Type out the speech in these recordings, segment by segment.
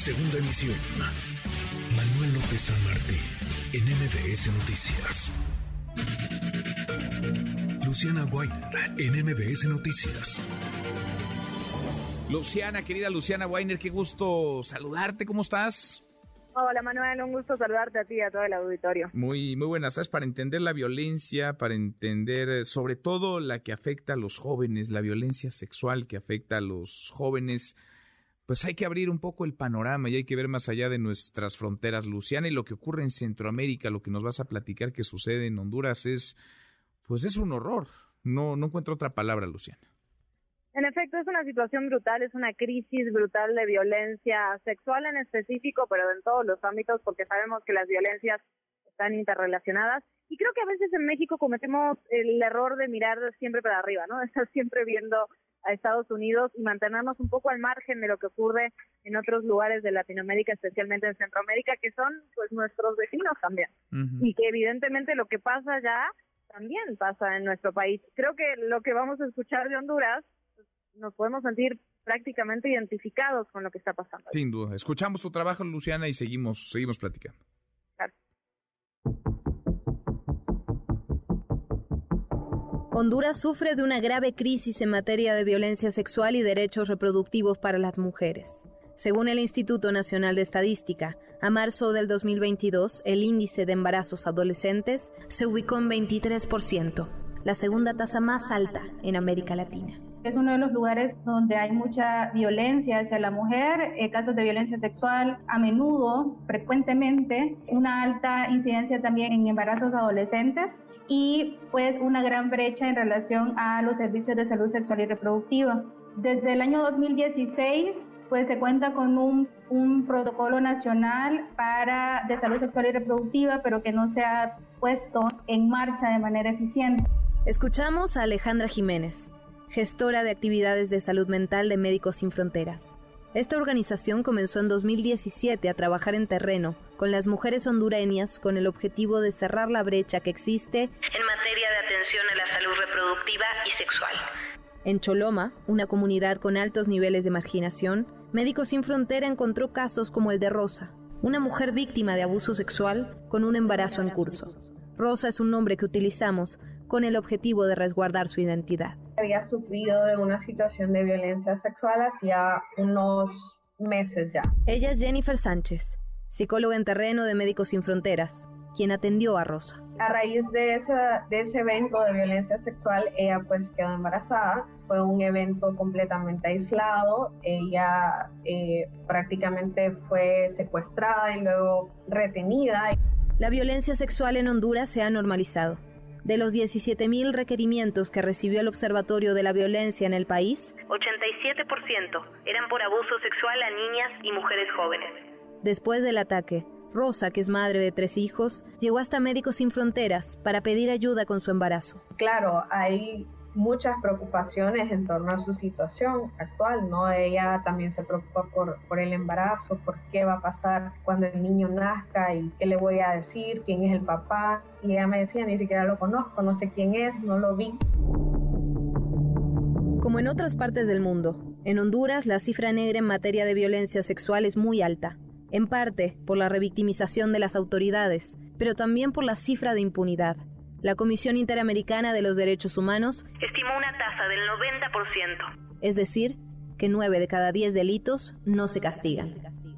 Segunda emisión. Manuel López San Martín, en MBS Noticias. Luciana Weiner, en MBS Noticias. Luciana, querida Luciana Weiner, qué gusto saludarte, ¿cómo estás? Hola Manuel, un gusto saludarte a ti y a todo el auditorio. Muy, muy buenas tardes para entender la violencia, para entender eh, sobre todo la que afecta a los jóvenes, la violencia sexual que afecta a los jóvenes pues hay que abrir un poco el panorama y hay que ver más allá de nuestras fronteras, Luciana, y lo que ocurre en Centroamérica, lo que nos vas a platicar que sucede en Honduras es, pues es un horror. No, no encuentro otra palabra, Luciana. En efecto, es una situación brutal, es una crisis brutal de violencia sexual en específico, pero en todos los ámbitos, porque sabemos que las violencias están interrelacionadas. Y creo que a veces en México cometemos el error de mirar siempre para arriba, ¿no? estar siempre viendo a Estados Unidos y mantenernos un poco al margen de lo que ocurre en otros lugares de Latinoamérica, especialmente en Centroamérica, que son pues nuestros vecinos también. Y que evidentemente lo que pasa ya también pasa en nuestro país. Creo que lo que vamos a escuchar de Honduras pues, nos podemos sentir prácticamente identificados con lo que está pasando. Sin duda. Escuchamos tu trabajo, Luciana, y seguimos seguimos platicando. Honduras sufre de una grave crisis en materia de violencia sexual y derechos reproductivos para las mujeres. Según el Instituto Nacional de Estadística, a marzo del 2022, el índice de embarazos adolescentes se ubicó en 23%, la segunda tasa más alta en América Latina. Es uno de los lugares donde hay mucha violencia hacia la mujer, eh, casos de violencia sexual, a menudo, frecuentemente, una alta incidencia también en embarazos adolescentes y pues una gran brecha en relación a los servicios de salud sexual y reproductiva. Desde el año 2016 pues se cuenta con un, un, protocolo nacional para de salud sexual y reproductiva, pero que no se ha puesto en marcha de manera eficiente. Escuchamos a Alejandra Jiménez, gestora de actividades de salud mental de Médicos Sin Fronteras. Esta organización comenzó en 2017 a trabajar en terreno con las mujeres hondureñas con el objetivo de cerrar la brecha que existe en materia de atención a la salud reproductiva y sexual. En Choloma, una comunidad con altos niveles de marginación, Médicos Sin Frontera encontró casos como el de Rosa, una mujer víctima de abuso sexual con un embarazo en curso. Rosa es un nombre que utilizamos con el objetivo de resguardar su identidad había sufrido de una situación de violencia sexual hacía unos meses ya. Ella es Jennifer Sánchez, psicóloga en terreno de Médicos Sin Fronteras, quien atendió a Rosa. A raíz de ese, de ese evento de violencia sexual, ella pues quedó embarazada. Fue un evento completamente aislado. Ella eh, prácticamente fue secuestrada y luego retenida. La violencia sexual en Honduras se ha normalizado de los 17.000 requerimientos que recibió el Observatorio de la Violencia en el país, 87% eran por abuso sexual a niñas y mujeres jóvenes. Después del ataque, Rosa, que es madre de tres hijos, llegó hasta Médicos Sin Fronteras para pedir ayuda con su embarazo. Claro, hay muchas preocupaciones en torno a su situación actual, ¿no? Ella también se preocupa por, por el embarazo, por qué va a pasar cuando el niño nazca y qué le voy a decir, quién es el papá. Y ella me decía, ni siquiera lo conozco, no sé quién es, no lo vi. Como en otras partes del mundo, en Honduras la cifra negra en materia de violencia sexual es muy alta, en parte por la revictimización de las autoridades, pero también por la cifra de impunidad. La Comisión Interamericana de los Derechos Humanos estimó una tasa del 90%, es decir, que 9 de cada 10 delitos no se castigan.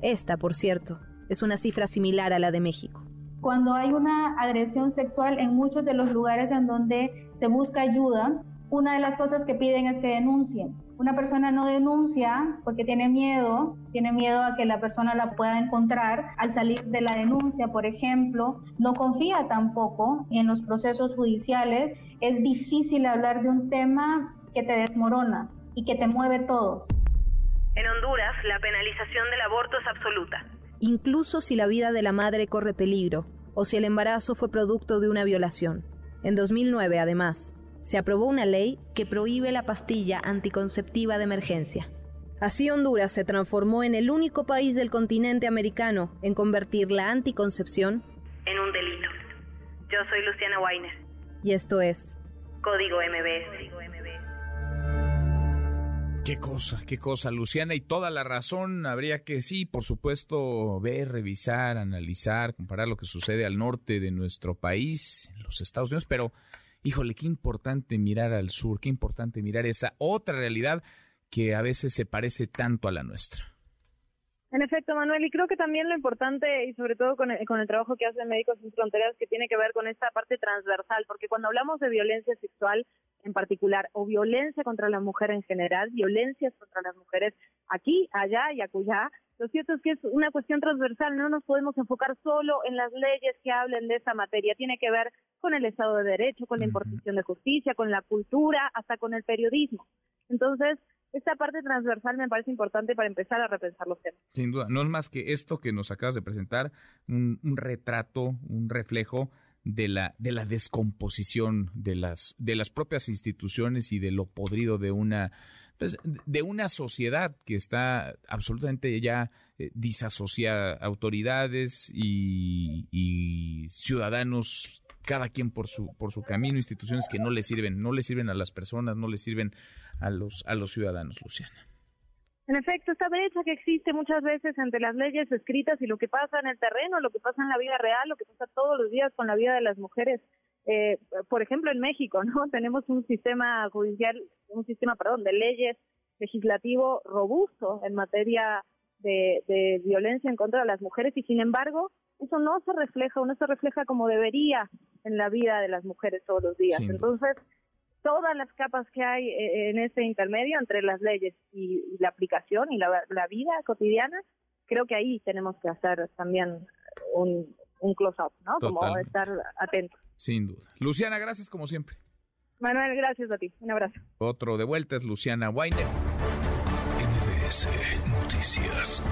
Esta, por cierto, es una cifra similar a la de México. Cuando hay una agresión sexual en muchos de los lugares en donde se busca ayuda, una de las cosas que piden es que denuncien. Una persona no denuncia porque tiene miedo, tiene miedo a que la persona la pueda encontrar al salir de la denuncia, por ejemplo, no confía tampoco en los procesos judiciales, es difícil hablar de un tema que te desmorona y que te mueve todo. En Honduras, la penalización del aborto es absoluta. Incluso si la vida de la madre corre peligro o si el embarazo fue producto de una violación. En 2009, además, se aprobó una ley que prohíbe la pastilla anticonceptiva de emergencia. Así Honduras se transformó en el único país del continente americano en convertir la anticoncepción en un delito. Yo soy Luciana Weiner. Y esto es Código MBS. Qué cosa, qué cosa, Luciana, y toda la razón. Habría que, sí, por supuesto, ver, revisar, analizar, comparar lo que sucede al norte de nuestro país, en los Estados Unidos, pero, híjole, qué importante mirar al sur, qué importante mirar esa otra realidad que a veces se parece tanto a la nuestra. En efecto, Manuel, y creo que también lo importante, y sobre todo con el, trabajo que hacen Médicos Sin Fronteras, que tiene que ver con esta parte transversal, porque cuando hablamos de violencia sexual en particular, o violencia contra la mujer en general, violencias contra las mujeres aquí, allá y acullá, lo cierto es que es una cuestión transversal, no nos podemos enfocar solo en las leyes que hablen de esa materia, tiene que ver con el Estado de Derecho, con la imposición de justicia, con la cultura, hasta con el periodismo. Entonces, esta parte transversal me parece importante para empezar a repensar los temas. Sin duda, no es más que esto que nos acabas de presentar, un, retrato, un reflejo de la, de la descomposición de las, de las propias instituciones y de lo podrido de una, de una sociedad que está absolutamente ya eh, disasociada, autoridades y, y ciudadanos cada quien por su, por su camino, instituciones que no le sirven, no le sirven a las personas, no le sirven a los, a los ciudadanos, Luciana. En efecto, esta brecha que existe muchas veces entre las leyes escritas y lo que pasa en el terreno, lo que pasa en la vida real, lo que pasa todos los días con la vida de las mujeres. Eh, por ejemplo, en México, ¿no? Tenemos un sistema judicial, un sistema, perdón, de leyes legislativo robusto en materia de, de violencia en contra de las mujeres y sin embargo eso no se refleja o no se refleja como debería en la vida de las mujeres todos los días. Entonces, todas las capas que hay eh, en ese intermedio entre las leyes y, la aplicación y la, vida cotidiana, creo que ahí tenemos que hacer también un, close-up, ¿no? Como estar atentos. Sin duda. Luciana, gracias como siempre. Manuel, gracias a ti. Un abrazo. Otro de vuelta es Luciana Weiner. NBS Noticias.